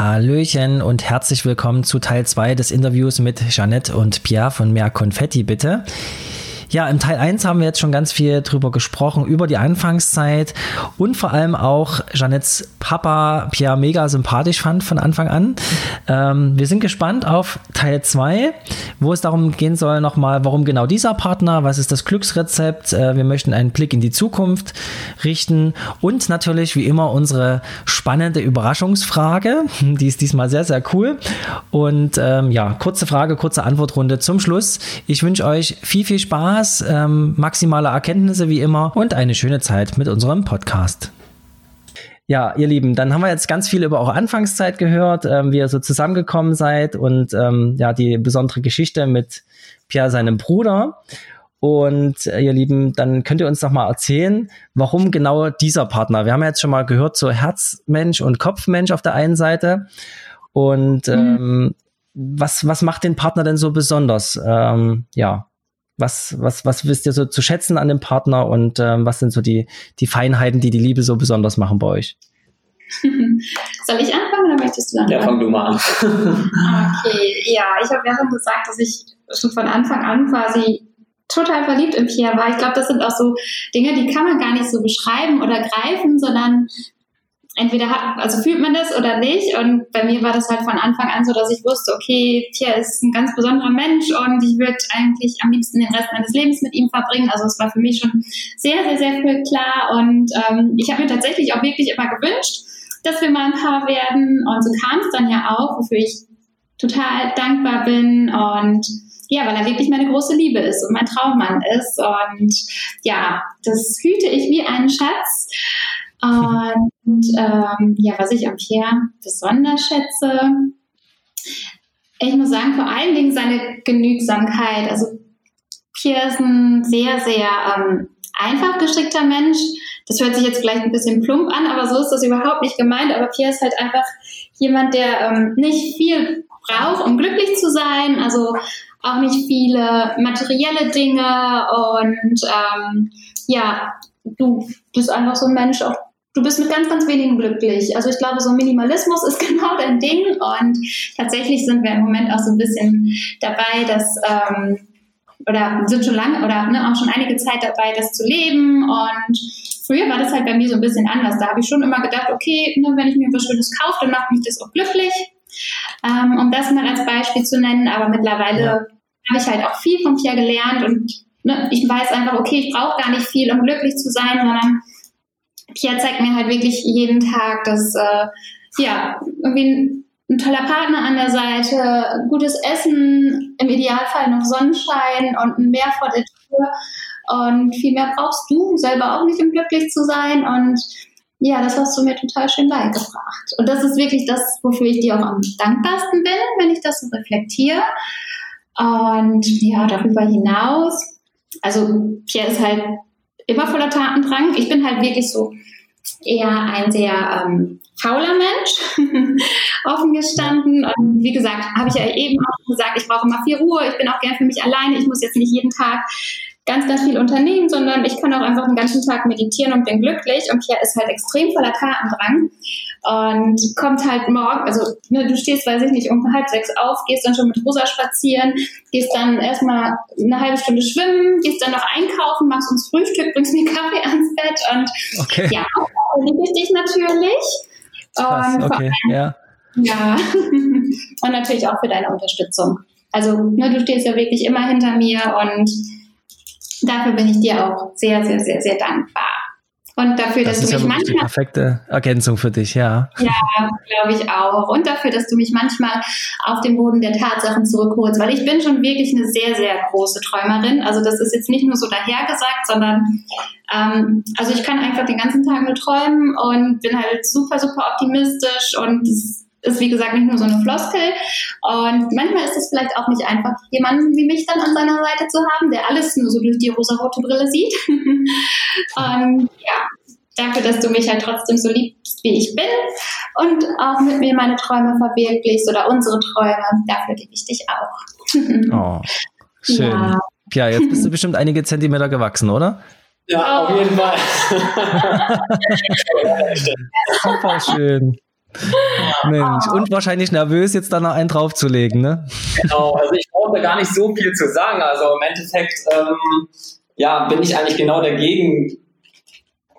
Hallöchen und herzlich willkommen zu Teil 2 des Interviews mit Jeanette und Pierre von Mehr Konfetti, bitte. Ja, im Teil 1 haben wir jetzt schon ganz viel drüber gesprochen, über die Anfangszeit und vor allem auch Jeanettes Papa Pierre mega sympathisch fand von Anfang an. Ähm, wir sind gespannt auf Teil 2, wo es darum gehen soll, nochmal, warum genau dieser Partner, was ist das Glücksrezept. Äh, wir möchten einen Blick in die Zukunft richten und natürlich wie immer unsere spannende Überraschungsfrage. Die ist diesmal sehr, sehr cool. Und ähm, ja, kurze Frage, kurze Antwortrunde zum Schluss. Ich wünsche euch viel, viel Spaß Spaß, ähm, maximale Erkenntnisse wie immer und eine schöne Zeit mit unserem Podcast. Ja, ihr Lieben, dann haben wir jetzt ganz viel über eure Anfangszeit gehört, ähm, wie ihr so zusammengekommen seid und ähm, ja, die besondere Geschichte mit Pierre, seinem Bruder. Und äh, ihr Lieben, dann könnt ihr uns noch mal erzählen, warum genau dieser Partner? Wir haben ja jetzt schon mal gehört, so Herzmensch und Kopfmensch auf der einen Seite. Und mhm. ähm, was, was macht den Partner denn so besonders? Ähm, ja, was, was, was wisst ihr so zu schätzen an dem Partner und ähm, was sind so die, die Feinheiten, die die Liebe so besonders machen bei euch? Soll ich anfangen oder möchtest du dann? Ja, fang du mal an. okay, ja, ich habe ja schon gesagt, dass ich schon von Anfang an quasi total verliebt in Pierre war. Ich glaube, das sind auch so Dinge, die kann man gar nicht so beschreiben oder greifen, sondern entweder hat, also fühlt man das oder nicht. Und bei mir war das halt von Anfang an so, dass ich wusste, okay, Pierre ist ein ganz besonderer Mensch und ich würde eigentlich am liebsten den Rest meines Lebens mit ihm verbringen. Also es war für mich schon sehr, sehr, sehr viel klar. Und ähm, ich habe mir tatsächlich auch wirklich immer gewünscht, dass wir mal ein Paar werden. Und so kam es dann ja auch, wofür ich total dankbar bin. Und ja, weil er wirklich meine große Liebe ist und mein Traummann ist. Und ja, das hüte ich wie einen Schatz. Und ähm, ja, was ich am Pierre besonders schätze, ich muss sagen, vor allen Dingen seine Genügsamkeit. Also Pierre ist ein sehr, sehr ähm, einfach geschickter Mensch. Das hört sich jetzt vielleicht ein bisschen plump an, aber so ist das überhaupt nicht gemeint. Aber Pierre ist halt einfach jemand, der ähm, nicht viel braucht, um glücklich zu sein. Also auch nicht viele materielle Dinge. Und ähm, ja, du bist einfach so ein Mensch, auch du bist mit ganz, ganz wenigen glücklich. Also ich glaube, so Minimalismus ist genau dein Ding und tatsächlich sind wir im Moment auch so ein bisschen dabei, dass ähm, oder sind schon lange oder ne, auch schon einige Zeit dabei, das zu leben und früher war das halt bei mir so ein bisschen anders. Da habe ich schon immer gedacht, okay, ne, wenn ich mir was Schönes kaufe, dann macht mich das auch glücklich. Ähm, um das mal als Beispiel zu nennen, aber mittlerweile ja. habe ich halt auch viel von Pierre gelernt und ne, ich weiß einfach, okay, ich brauche gar nicht viel, um glücklich zu sein, sondern Pierre zeigt mir halt wirklich jeden Tag, dass äh, ja irgendwie ein, ein, toller Partner an der Seite, gutes Essen, im Idealfall noch Sonnenschein und ein Meer vor der Tür. Und viel mehr brauchst du selber auch nicht, um glücklich zu sein. Und ja, das hast du mir total schön beigebracht. Und das ist wirklich das, wofür ich dir auch am dankbarsten bin, wenn ich das so reflektiere. Und ja, darüber hinaus, also Pierre ist halt immer voller Tatendrang. Ich bin halt wirklich so eher ein sehr ähm, fauler Mensch, offen gestanden. Und wie gesagt, habe ich ja eben auch gesagt, ich brauche immer viel Ruhe. Ich bin auch gern für mich alleine. Ich muss jetzt nicht jeden Tag ganz, ganz viel unternehmen, sondern ich kann auch einfach den ganzen Tag meditieren und bin glücklich. Und Pierre ist halt extrem voller Tatendrang und kommt halt morgen, also ne, du stehst, weiß ich nicht, um halb sechs auf, gehst dann schon mit Rosa spazieren, gehst dann erstmal eine halbe Stunde schwimmen, gehst dann noch einkaufen, machst uns Frühstück, bringst mir Kaffee ans Bett und okay. ja, liebe ich dich natürlich. Krass, und okay, allem, ja. Ja, und natürlich auch für deine Unterstützung. Also ne, du stehst ja wirklich immer hinter mir und dafür bin ich dir auch sehr, sehr, sehr, sehr dankbar. Und dafür, das dass du mich ja manchmal. Die perfekte Ergänzung für dich, ja. Ja, glaube ich auch. Und dafür, dass du mich manchmal auf den Boden der Tatsachen zurückholst, weil ich bin schon wirklich eine sehr, sehr große Träumerin. Also das ist jetzt nicht nur so dahergesagt, sondern ähm, also ich kann einfach den ganzen Tag nur träumen und bin halt super, super optimistisch und das ist wie gesagt nicht nur so eine Floskel. Und manchmal ist es vielleicht auch nicht einfach, jemanden wie mich dann an seiner Seite zu haben, der alles nur so durch die rosa-rote Brille sieht. und ja, dafür, dass du mich halt trotzdem so liebst, wie ich bin und auch mit mir meine Träume verwirklichst oder unsere Träume, dafür liebe ich dich auch. oh, schön. Ja. ja, jetzt bist du bestimmt einige Zentimeter gewachsen, oder? Ja, auf jeden Fall. Super schön. Mensch, und wahrscheinlich nervös, jetzt da noch einen draufzulegen, ne? Genau, also ich brauche da gar nicht so viel zu sagen. Also im Endeffekt, ähm, ja, bin ich eigentlich genau dagegen,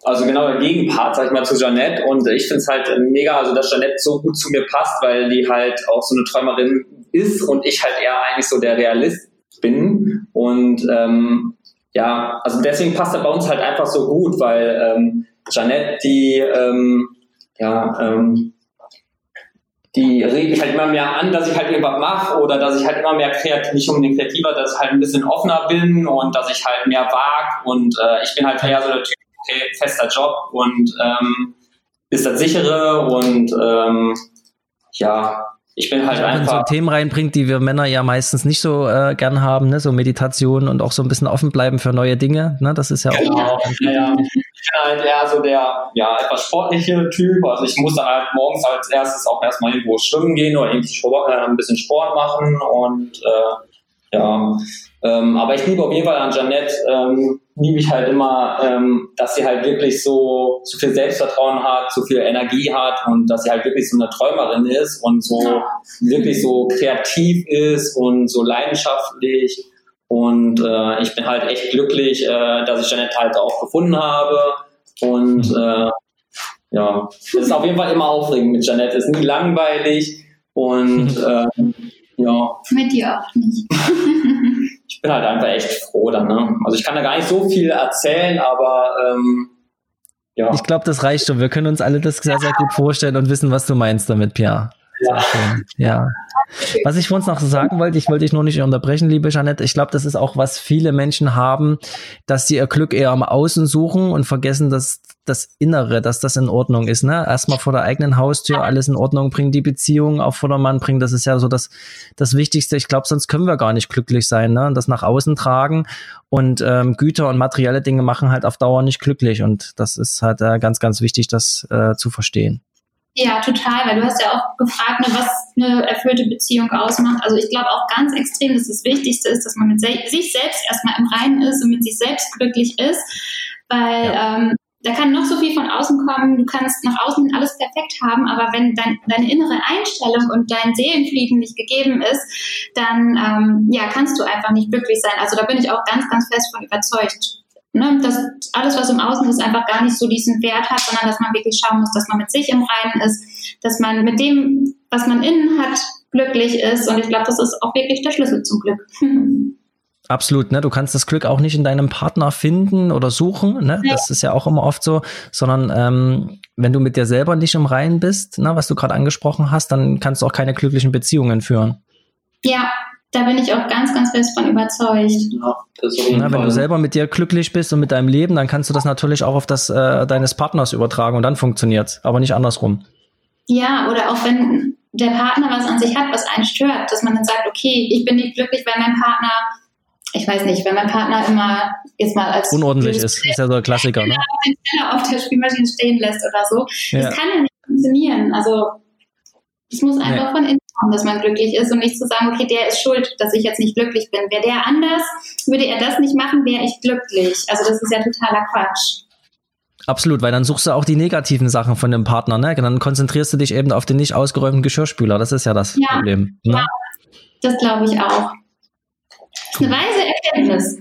also genau der Gegenpart, sag ich mal, zu Jeanette. Und ich finde es halt mega, also dass Jeanette so gut zu mir passt, weil die halt auch so eine Träumerin ist und ich halt eher eigentlich so der Realist bin. Und ähm, ja, also deswegen passt er bei uns halt einfach so gut, weil ähm, Jeanette, die ähm, ja, ähm, die regt mich halt immer mehr an, dass ich halt irgendwas mache oder dass ich halt immer mehr kreativ, nicht unbedingt kreativer, dass ich halt ein bisschen offener bin und dass ich halt mehr wag und äh, ich bin halt eher so der Typ, okay, fester Job und ähm, ist das sichere und ähm, ja, ich bin halt einfach. Wenn so Themen reinbringt, die wir Männer ja meistens nicht so äh, gern haben, ne? so Meditation und auch so ein bisschen offen bleiben für neue Dinge. Ne? Das ist ja auch. Genau. Ja, ja. Ich bin halt eher so der ja, etwas sportliche Typ. Also ich muss dann halt morgens als erstes auch erstmal irgendwo schwimmen gehen oder irgendwie Sport, äh, ein bisschen Sport machen und äh, ja. Ähm, aber ich liebe auf jeden Fall an Janette, ähm, liebe ich halt immer, ähm, dass sie halt wirklich so, so viel Selbstvertrauen hat, so viel Energie hat und dass sie halt wirklich so eine Träumerin ist und so wirklich so kreativ ist und so leidenschaftlich. Und äh, ich bin halt echt glücklich, äh, dass ich Janette halt auch gefunden habe. Und mhm. äh, ja, es ist auf jeden Fall immer aufregend mit Janette. Es ist nie langweilig und äh, ja. Mit dir auch nicht. ich bin halt einfach echt froh dann. Ne? Also ich kann da gar nicht so viel erzählen, aber ähm, ja. Ich glaube, das reicht schon. Wir können uns alle das sehr, sehr gut vorstellen und wissen, was du meinst damit, Pierre. Ja. ja. Was ich uns noch sagen wollte, ich wollte dich nur nicht unterbrechen, liebe Jeanette. Ich glaube, das ist auch, was viele Menschen haben, dass sie ihr Glück eher am Außen suchen und vergessen, dass das Innere, dass das in Ordnung ist. Ne? Erstmal vor der eigenen Haustür alles in Ordnung bringen, die Beziehung auf Vordermann bringen. Das ist ja so das, das Wichtigste. Ich glaube, sonst können wir gar nicht glücklich sein. Ne? Und das nach außen tragen und ähm, Güter und materielle Dinge machen halt auf Dauer nicht glücklich. Und das ist halt äh, ganz, ganz wichtig, das äh, zu verstehen. Ja, total, weil du hast ja auch gefragt, ne, was eine erfüllte Beziehung ausmacht. Also ich glaube auch ganz extrem, dass das Wichtigste ist, dass man mit sich selbst erstmal im Reinen ist und mit sich selbst glücklich ist, weil ja. ähm, da kann noch so viel von außen kommen, du kannst nach außen alles perfekt haben, aber wenn dein, deine innere Einstellung und dein Seelenfrieden nicht gegeben ist, dann ähm, ja, kannst du einfach nicht glücklich sein. Also da bin ich auch ganz, ganz fest von überzeugt ne, dass alles, was im Außen ist, einfach gar nicht so diesen Wert hat, sondern dass man wirklich schauen muss, dass man mit sich im Reinen ist, dass man mit dem, was man innen hat, glücklich ist. Und ich glaube, das ist auch wirklich der Schlüssel zum Glück. Absolut, ne? Du kannst das Glück auch nicht in deinem Partner finden oder suchen, ne? Ja. Das ist ja auch immer oft so, sondern ähm, wenn du mit dir selber nicht im Reinen bist, ne, was du gerade angesprochen hast, dann kannst du auch keine glücklichen Beziehungen führen. Ja, da bin ich auch ganz, ganz fest von überzeugt. Ja, Na, wenn du selber mit dir glücklich bist und mit deinem Leben, dann kannst du das natürlich auch auf das äh, deines Partners übertragen und dann funktioniert's, aber nicht andersrum. Ja, oder auch wenn der Partner was an sich hat, was einen stört, dass man dann sagt, okay, ich bin nicht glücklich, weil mein Partner, ich weiß nicht, wenn mein Partner immer jetzt mal als unordentlich ist, ist ja so ein Klassiker, ne? den Teller auf der Spielmaschine stehen lässt oder so. Ja. Das kann ja nicht funktionieren. Also es muss einfach nee. von innen kommen, dass man glücklich ist und nicht zu sagen, okay, der ist schuld, dass ich jetzt nicht glücklich bin. Wäre der anders, würde er das nicht machen, wäre ich glücklich. Also das ist ja totaler Quatsch. Absolut, weil dann suchst du auch die negativen Sachen von dem Partner, ne? Dann konzentrierst du dich eben auf den nicht ausgeräumten Geschirrspüler. Das ist ja das ja, Problem. Ne? Ja, das glaube ich auch. Das ist eine weise Erkenntnis.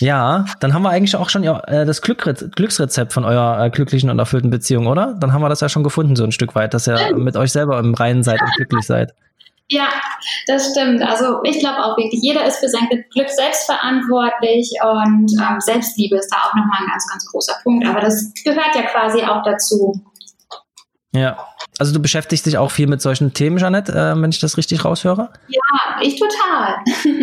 Ja, dann haben wir eigentlich auch schon äh, das Glücksrezept von eurer äh, glücklichen und erfüllten Beziehung, oder? Dann haben wir das ja schon gefunden, so ein Stück weit, dass ihr mit euch selber im Reinen seid und glücklich seid. Ja, das stimmt. Also ich glaube auch wirklich, jeder ist für sein Glück selbst verantwortlich und ähm, Selbstliebe ist da auch nochmal ein ganz, ganz großer Punkt. Aber das gehört ja quasi auch dazu. Ja, also du beschäftigst dich auch viel mit solchen Themen, Jeanette, äh, wenn ich das richtig raushöre? Ja, ich total.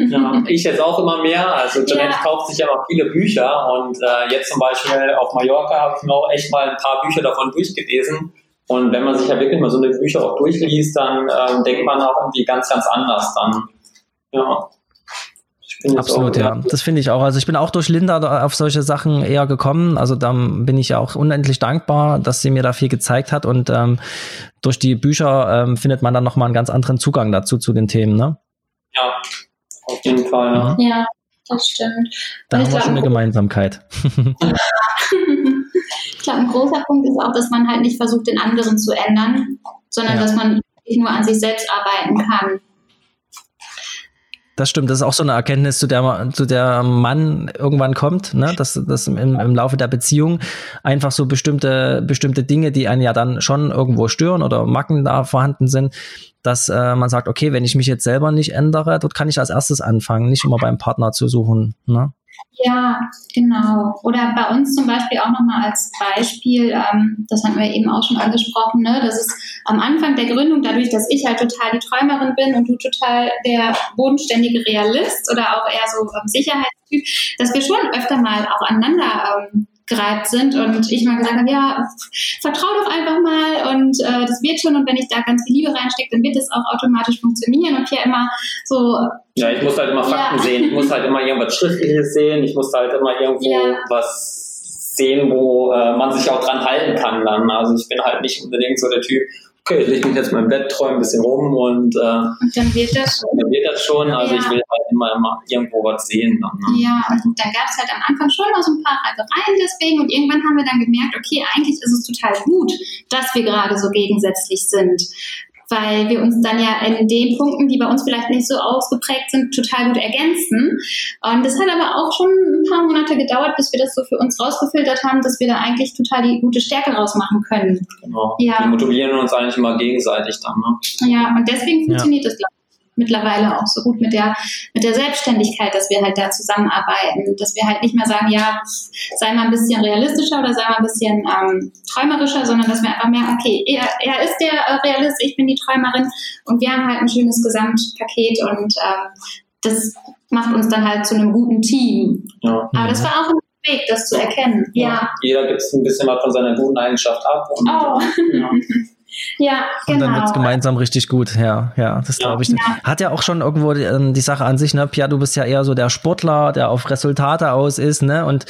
ja, ich jetzt auch immer mehr. Also Jeanette ja. kauft sich ja noch viele Bücher und äh, jetzt zum Beispiel auf Mallorca habe ich mir auch echt mal ein paar Bücher davon durchgelesen. Und wenn man sich ja wirklich mal so eine Bücher auch durchliest, dann äh, denkt man auch irgendwie ganz, ganz anders dann. Ja. Absolut, ja. Das finde ich auch. Also ich bin auch durch Linda auf solche Sachen eher gekommen. Also da bin ich ja auch unendlich dankbar, dass sie mir da viel gezeigt hat. Und ähm, durch die Bücher ähm, findet man dann nochmal einen ganz anderen Zugang dazu zu den Themen, ne? Ja, auf jeden Fall, ja. Ja, das stimmt. Da haben wir schon eine Gemeinsamkeit. ich glaube, ein großer Punkt ist auch, dass man halt nicht versucht, den anderen zu ändern, sondern ja. dass man nur an sich selbst arbeiten kann. Das stimmt, das ist auch so eine Erkenntnis, zu der, zu der Mann irgendwann kommt, ne? dass, dass im, im Laufe der Beziehung einfach so bestimmte, bestimmte Dinge, die einen ja dann schon irgendwo stören oder Macken da vorhanden sind, dass äh, man sagt, okay, wenn ich mich jetzt selber nicht ändere, dort kann ich als erstes anfangen, nicht immer beim Partner zu suchen. Ne? Ja, genau. Oder bei uns zum Beispiel auch nochmal als Beispiel, ähm, das hatten wir eben auch schon angesprochen, ne, dass es am Anfang der Gründung, dadurch, dass ich halt total die Träumerin bin und du total der bodenständige Realist oder auch eher so ähm, Sicherheitstyp, dass wir schon öfter mal auch aneinander ähm, gereibt sind und ich mal gesagt habe, ja, vertrau doch einfach mal und äh, das wird schon und wenn ich da ganz viel Liebe reinstecke, dann wird es auch automatisch funktionieren und hier immer so. Ja, ich muss halt immer Fakten ja. sehen, ich muss halt immer irgendwas Schriftliches sehen, ich muss halt immer irgendwo ja. was sehen, wo äh, man sich auch dran halten kann dann. Also ich bin halt nicht unbedingt so der Typ, okay, ich lege mich jetzt mal im Bett, träume ein bisschen rum und, äh, und dann wird das schon. Dann wird das schon. Also ja. ich will halt immer, immer irgendwo was sehen. Dann, ne? Ja, und dann gab es halt am Anfang schon noch so ein paar Reibereien deswegen und irgendwann haben wir dann gemerkt, okay, eigentlich ist es total gut, dass wir gerade so gegensätzlich sind weil wir uns dann ja in den Punkten, die bei uns vielleicht nicht so ausgeprägt sind, total gut ergänzen. Und das hat aber auch schon ein paar Monate gedauert, bis wir das so für uns rausgefiltert haben, dass wir da eigentlich total die gute Stärke rausmachen können. Genau. Ja. Wir motivieren uns eigentlich immer gegenseitig dann. Ne? Ja, und deswegen funktioniert ja. das, glaube ich mittlerweile auch so gut mit der, mit der Selbstständigkeit, dass wir halt da zusammenarbeiten, dass wir halt nicht mehr sagen, ja, sei mal ein bisschen realistischer oder sei mal ein bisschen ähm, träumerischer, sondern dass wir einfach merken, okay, er, er ist der äh, Realist, ich bin die Träumerin und wir haben halt ein schönes Gesamtpaket und ähm, das macht uns dann halt zu einem guten Team. Ja. Aber das war auch ein Weg, das zu erkennen. Ja. ja. Jeder gibt es ein bisschen was von seiner guten Eigenschaft ab. Und, oh. ja. Ja, genau. Und dann wird es genau. gemeinsam richtig gut. Ja, ja, das glaube ich. Ja. Hat ja auch schon irgendwo die, ähm, die, Sache an sich, ne? Pia, du bist ja eher so der Sportler, der auf Resultate aus ist, ne? Und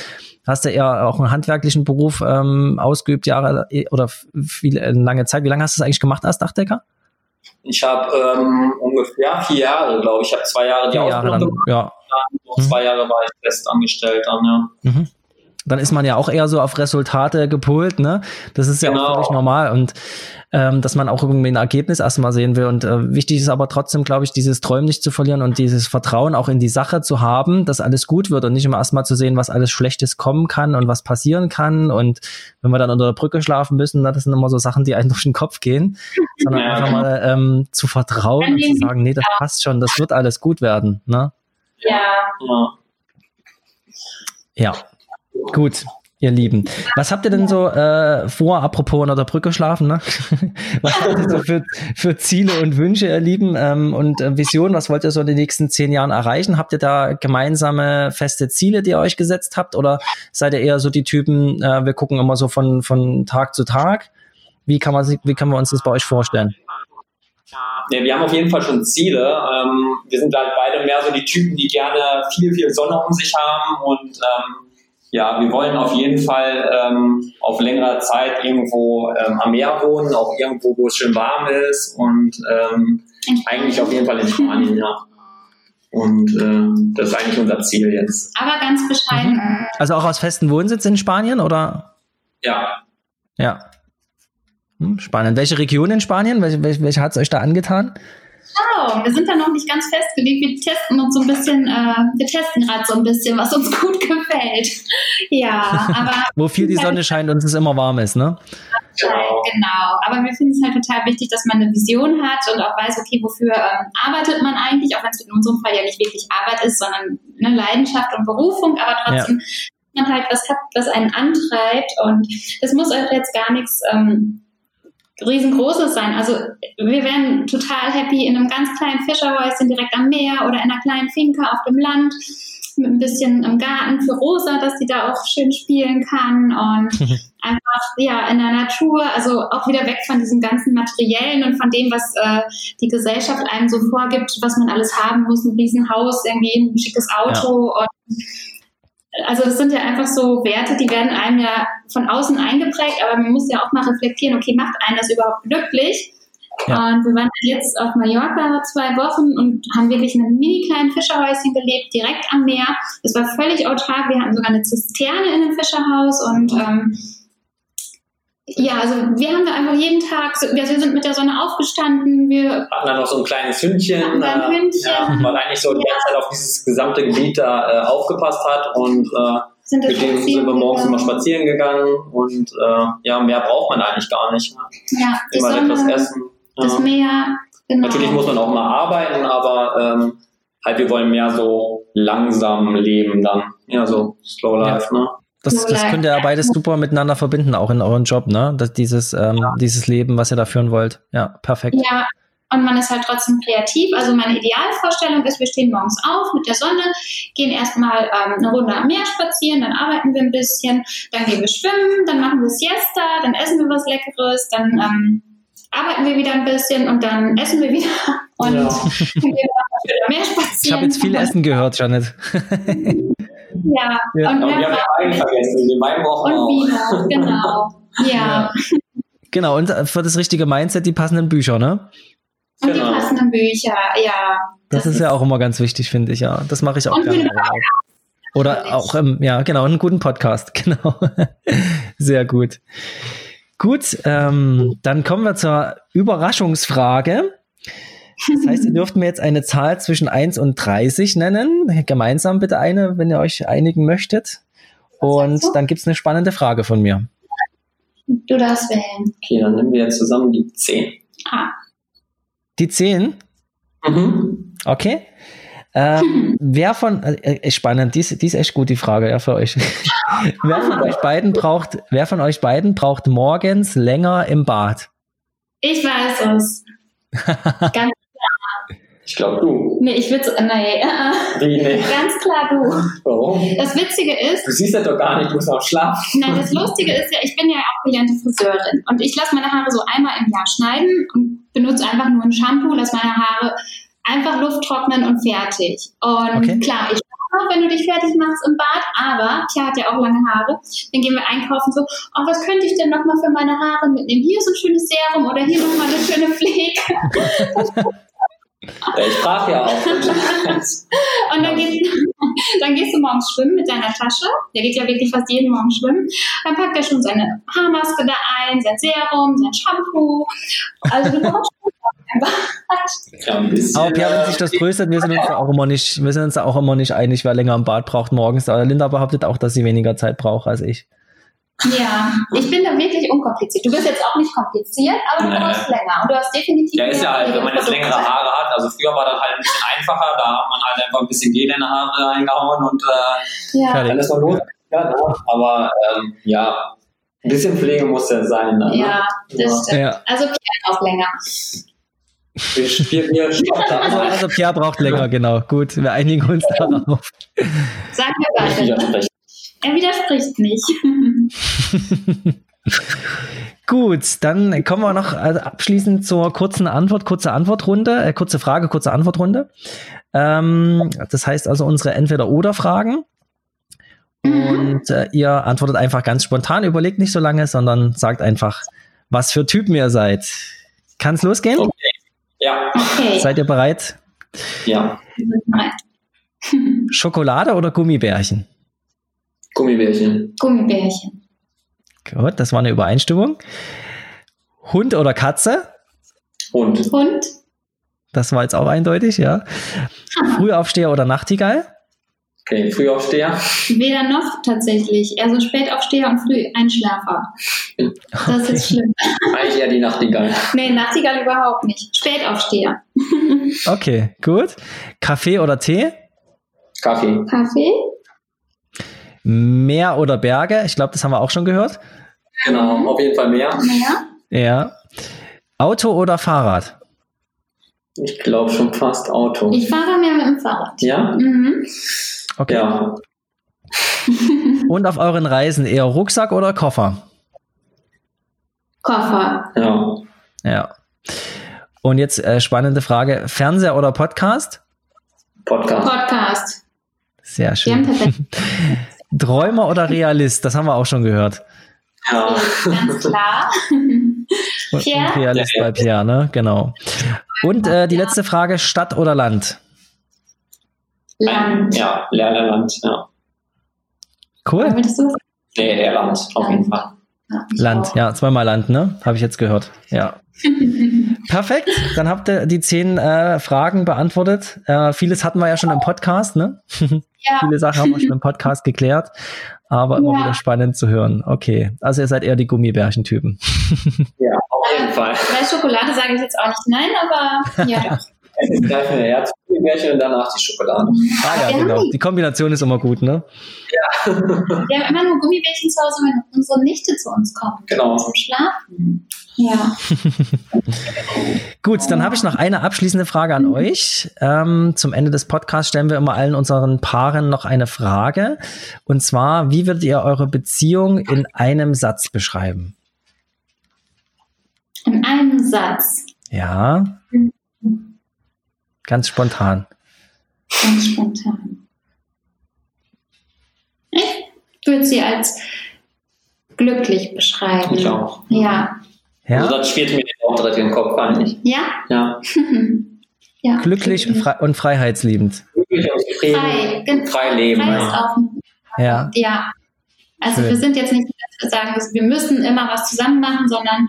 hast ja eher auch einen handwerklichen Beruf ähm, ausgeübt, Jahre äh, oder viel, äh, lange Zeit. Wie lange hast du das eigentlich gemacht als Dachdecker? Ich habe ähm, ungefähr vier Jahre, glaube ich. Ich habe zwei Jahre die vier Ausbildung Jahre dann, ja. Mhm. zwei Jahre war ich festangestellt dann, ja. Mhm dann ist man ja auch eher so auf Resultate gepolt, ne? Das ist ja genau. auch völlig normal und ähm, dass man auch irgendwie ein Ergebnis erstmal sehen will. Und äh, wichtig ist aber trotzdem, glaube ich, dieses Träumen nicht zu verlieren und dieses Vertrauen auch in die Sache zu haben, dass alles gut wird und nicht immer erstmal zu sehen, was alles Schlechtes kommen kann und was passieren kann. Und wenn wir dann unter der Brücke schlafen müssen, na, das sind immer so Sachen, die einem durch den Kopf gehen, sondern ja, einfach genau. mal ähm, zu vertrauen und zu sagen, nee, das passt schon, das wird alles gut werden. Ne? Ja. Ja. Gut, ihr Lieben. Was habt ihr denn so äh, vor, apropos unter der Brücke schlafen, ne? Was habt ihr so für, für Ziele und Wünsche, ihr Lieben, ähm, und äh, Visionen? Was wollt ihr so in den nächsten zehn Jahren erreichen? Habt ihr da gemeinsame feste Ziele, die ihr euch gesetzt habt? Oder seid ihr eher so die Typen, äh, wir gucken immer so von, von Tag zu Tag? Wie kann, man, wie kann man uns das bei euch vorstellen? Ja, wir haben auf jeden Fall schon Ziele. Ähm, wir sind halt beide mehr so die Typen, die gerne viel, viel Sonne um sich haben und ähm, ja, wir wollen auf jeden Fall ähm, auf längere Zeit irgendwo ähm, am Meer wohnen, auch irgendwo, wo es schön warm ist und ähm, eigentlich auf jeden Fall in Spanien, ja. Und äh, das ist eigentlich unser Ziel jetzt. Aber ganz bescheiden. Mhm. Also auch aus festen Wohnsitz in Spanien, oder? Ja. Ja. Hm, spannend. Welche Region in Spanien? Welche, welche, welche hat es euch da angetan? Genau, wir sind da noch nicht ganz festgelegt. Wir testen uns so ein bisschen, äh, wir testen gerade so ein bisschen, was uns gut gefällt. Ja, aber. Wo viel die Sonne scheint und es immer warm ist, ne? Genau. genau. Aber wir finden es halt total wichtig, dass man eine Vision hat und auch weiß, okay, wofür ähm, arbeitet man eigentlich, auch wenn es in unserem Fall ja nicht wirklich Arbeit ist, sondern eine Leidenschaft und Berufung, aber trotzdem ja. man halt was hat, was einen antreibt und es muss auch jetzt gar nichts ähm, riesengroßes sein. Also wir wären total happy in einem ganz kleinen Fischerhäuschen direkt am Meer oder in einer kleinen Finca auf dem Land mit ein bisschen im Garten für Rosa, dass sie da auch schön spielen kann und einfach ja in der Natur, also auch wieder weg von diesem ganzen Materiellen und von dem, was äh, die Gesellschaft einem so vorgibt, was man alles haben muss, ein Riesenhaus, irgendwie ein schickes Auto ja. und also das sind ja einfach so Werte, die werden einem ja von außen eingeprägt, aber man muss ja auch mal reflektieren, okay, macht einen das überhaupt glücklich? Ja. Und wir waren jetzt auf Mallorca zwei Wochen und haben wirklich in einem mini kleinen Fischerhäuschen gelebt, direkt am Meer. Es war völlig autark. Wir hatten sogar eine Zisterne in dem Fischerhaus und ähm, Ja, also wir haben da einfach jeden Tag, so- wir, sind mit der Sonne aufgestanden, wir Hatten dann noch so ein kleines Hündchen, ein äh, Hündchen. Ja, weil eigentlich so die ganze Zeit auf dieses gesamte Gebiet da äh, aufgepasst hat und äh, sind mit dem sind wir morgens immer spazieren gegangen und äh, ja, mehr braucht man eigentlich gar nicht. Ja, die Immer Sonne, etwas essen. das Ja. Meer, genau. Natürlich muss man auch mal arbeiten, aber ähm, halt wir wollen mehr so langsam leben dann. Ja, so Slow Life, ne? Das, So das könnt ihr ja beides super miteinander verbinden, auch in euren Job, ne? Das, dieses, ähm, dieses Leben, was ihr da führen wollt. Ja, perfekt. Ja, und man ist halt trotzdem kreativ. Also meine Idealvorstellung ist, wir stehen morgens auf mit der Sonne, gehen erstmal ähm, eine Runde am Meer spazieren, dann arbeiten wir ein bisschen, dann gehen wir schwimmen, dann machen wir Siesta, dann essen wir was Leckeres, dann ähm, arbeiten wir wieder ein bisschen und dann essen wir wieder und Ja. gehen wir wieder mehr spazieren. Ich habe jetzt viel Essen gehört, Janet. Ja, Ja. und Aber wir haben Wein vergessen, den Wein brauchen wir und auch. Wiener, genau. Ja. Genau, und für das richtige Mindset die passenden Bücher, ne? Und die Genau. passenden Bücher, ja. Das, ist ja auch immer ganz wichtig, finde ich, ja. Das mache ich auch Und gerne. Oder auch, ähm, ja, genau, einen guten Podcast, genau. Sehr gut. Gut, ähm, dann kommen wir zur Überraschungsfrage. Das heißt, ihr dürft mir jetzt eine Zahl zwischen 1 und 30 nennen. Gemeinsam bitte eine, wenn ihr euch einigen möchtet. Und dann gibt's eine spannende Frage von mir. Du darfst wählen. Okay, dann nehmen wir jetzt zusammen die 10. Ah. Die 10, Mhm. okay. Ähm, wer von, äh, äh, spannend, die ist, die ist echt gut, die Frage, ja, für euch. wer von euch beiden braucht, wer von euch beiden braucht morgens länger im Bad? Ich weiß es. Ganz, Ich glaube du. nee, ich würde nee, äh, Wie, nee. ganz klar du. Warum? Das Witzige ist, Du siehst das doch gar nicht, du musst auch schlafen. nein, das Lustige ist ja, ich bin ja auch gelernte Friseurin und ich lasse meine Haare so einmal im Jahr schneiden und benutze einfach nur ein Shampoo, lasse meine Haare einfach Luft trocknen und fertig. Und Okay. klar, ich auch, wenn du dich fertig machst im Bad, aber Pia hat ja auch lange Haare. Dann gehen wir einkaufen so, oh, was könnte ich denn nochmal für meine Haare mitnehmen? Hier so ein schönes Serum oder hier nochmal eine schöne Pflege. Ja, ich frage ja auch. Und dann, geht, dann gehst du morgens schwimmen mit deiner Tasche. Der geht ja wirklich fast jeden Morgen schwimmen. Dann packt er schon seine Haarmaske da ein, sein Serum, sein Shampoo. Also du kommst schon einfach. Ja, ein bisschen. Aber Pierre, wenn sich das tröstet, wir sind uns da auch immer nicht, wir sind uns da auch immer nicht einig, wer länger im Bad braucht morgens. Aber Linda behauptet auch, dass sie weniger Zeit braucht als ich. Ja, ich bin da wirklich unkompliziert. Du bist jetzt auch nicht kompliziert, aber du Nee. brauchst länger. Und du hast definitiv. Ja, ist ja halt, wenn man jetzt längere Haare hat, also früher war das halt ein bisschen einfacher, da hat man halt einfach ein bisschen Gel in die Haare reingehauen und äh, Ja. Dann ist man los. Ja, ne? aber ähm, ja, ein bisschen Pflege muss ja sein. Dann, ne? ja, das stimmt. Ja. Also Pierre auch länger. Wir, wir. Also, also Pierre braucht länger, genau. Gut, wir einigen uns darauf. Sagen wir widerspreche. Er widerspricht nicht. Gut, dann kommen wir noch also abschließend zur kurzen Antwort, kurze Antwortrunde, äh, kurze Frage, kurze Antwortrunde. Ähm, das heißt also unsere Entweder-Oder-Fragen. Mhm. Und äh, ihr antwortet einfach ganz spontan, überlegt nicht so lange, sondern sagt einfach, was für Typen ihr seid. Kann es losgehen? Okay. Ja, Okay. Seid ihr bereit? ja. Schokolade oder Gummibärchen? Gummibärchen. Gummibärchen. Gut, das war eine Übereinstimmung. Hund oder Katze? Hund. Und Das war jetzt auch eindeutig, ja. Frühaufsteher oder Nachtigall? Okay, Frühaufsteher. weder noch tatsächlich. Eher so Spätaufsteher und Früheinschlafer. Das ist schlimm. Eigentlich eher die Nachtigall. Nee, Nachtigall überhaupt nicht. Spätaufsteher. Okay, gut. Kaffee oder Tee? Kaffee. Kaffee? Meer oder Berge? Ich glaube, das haben wir auch schon gehört. Genau, auf jeden Fall mehr. Mehr? Ja. Auto oder Fahrrad? Ich glaube schon fast Auto. Ich fahre mehr mit dem Fahrrad. Ja? Mhm. Okay. Ja. Und auf euren Reisen eher Rucksack oder Koffer? Koffer. Ja. Ja. Und jetzt äh, spannende Frage: Fernseher oder Podcast? Podcast. Podcast. Sehr schön. Träumer oder Realist? Das haben wir auch schon gehört. Ja. ganz klar. Und, Pierre? und Realist bei Pierre, ne? Genau. Und äh, die letzte Frage: Stadt oder Land? Land. Ja, Lernerland. Ja. Cool. Nee, eher Land, auf jeden Fall. Land, ja, zweimal Land, ne? Habe ich jetzt gehört. Ja. Perfekt, dann habt ihr die zehn äh, Fragen beantwortet. Äh, vieles hatten wir ja schon im Podcast, ne? Ja. Viele Sachen haben wir schon im Podcast geklärt, aber immer ja. wieder spannend zu hören. Okay, also ihr seid eher die Gummibärchen-Typen. ja, auf jeden Fall. Bei Schokolade sage ich jetzt auch nicht nein, aber ja doch. Es ist gleich eine Herzgummibärchen und danach die Schokolade. Ah ja, genau. Die Kombination ist immer gut, ne? Ja. Wir haben immer nur Gummibärchen zu Hause, wenn unsere Nichte zu uns kommt. Genau. Zum Schlafen. Ja. Gut, dann habe ich noch eine abschließende Frage an mhm. euch. Ähm, zum Ende des Podcasts stellen wir immer allen unseren Paaren noch eine Frage. Und zwar, wie würdet ihr eure Beziehung in einem Satz beschreiben? In einem Satz? Ja. Ganz spontan. Ganz spontan. Ich würde sie als glücklich beschreiben. Ich auch. Ja. Ja? Also das spielt mir auch direkt im Kopf eigentlich. Ja? Ja. ja glücklich frei und freiheitsliebend. Glücklich und zufrieden. Frei, frei leben. Frei ja. ja. Also Schön. wir sind jetzt nicht, dass wir sagen, wir müssen immer was zusammen machen, sondern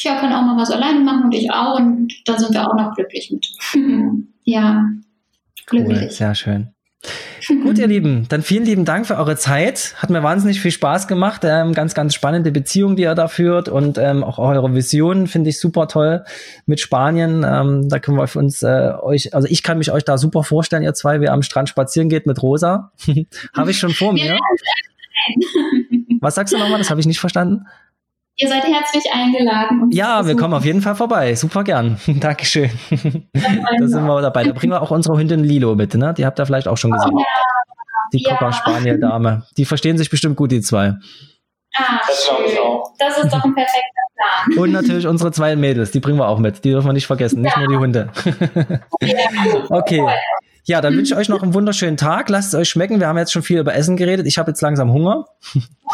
Pia kann auch mal was alleine machen und ich auch und da sind wir auch noch glücklich mit. ja. Glücklich. Cool, sehr schön. Gut, ihr Lieben, dann vielen lieben Dank für eure Zeit. Hat mir wahnsinnig viel Spaß gemacht. Ähm, ganz, ganz spannende Beziehung, die ihr da führt und ähm, auch eure Vision finde ich super toll mit Spanien. Ähm, da können wir für uns äh, euch, also ich kann mich euch da super vorstellen, ihr zwei, wie ihr am Strand spazieren geht mit Rosa. habe ich schon vor mir. Was sagst du nochmal? Das habe ich nicht verstanden. Ihr seid herzlich eingeladen. ja, wir kommen auf jeden Fall vorbei. Super gern. Dankeschön. da sind wir dabei. Da bringen wir auch unsere Hündin Lilo mit, ne? Die habt ihr vielleicht auch schon gesehen. Oh, ja. Die ja. Cocker Spaniel Dame. Die verstehen sich bestimmt gut, die zwei. Ah, das auch. Das ist doch ein perfekter Plan. Und natürlich unsere zwei Mädels, die bringen wir auch mit. Die dürfen wir nicht vergessen, nicht nur die Hunde. okay. Ja, dann wünsche ich euch noch einen wunderschönen Tag. Lasst es euch schmecken. Wir haben jetzt schon viel über Essen geredet. Ich habe jetzt langsam Hunger.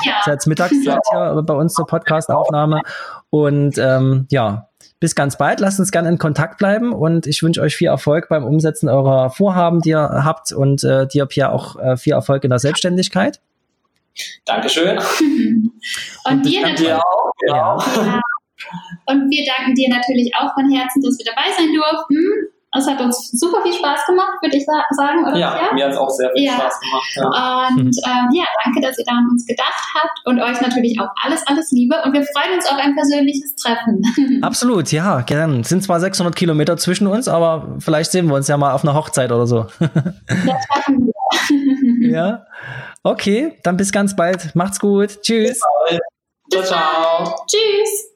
Ja. ist jetzt Mittagszeit hier bei uns zur Podcast-Aufnahme. Und ähm, ja, bis ganz bald. Lasst uns gerne in Kontakt bleiben und ich wünsche euch viel Erfolg beim Umsetzen eurer Vorhaben, die ihr habt und äh, dir, Pia, auch äh, viel Erfolg in der Selbstständigkeit. Dankeschön. und, und dir natürlich auch. Ja. ja. Und wir danken dir natürlich auch von Herzen, dass wir dabei sein durften. Es hat uns super viel Spaß gemacht, würde ich sagen, oder? Ja, ja? mir hat es auch sehr viel ja. Spaß gemacht. Ja. Und ähm, ja, danke, dass ihr da an uns gedacht habt und euch natürlich auch alles, alles Liebe. Und wir freuen uns auf ein persönliches Treffen. Absolut, ja, gern. Es sind zwar 600 Kilometer zwischen uns, aber vielleicht sehen wir uns ja mal auf einer Hochzeit oder so. Das schaffen wir. ja, okay, dann bis ganz bald. Macht's gut. Tschüss. Ciao, ciao. Tschüss.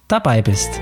dabei bist.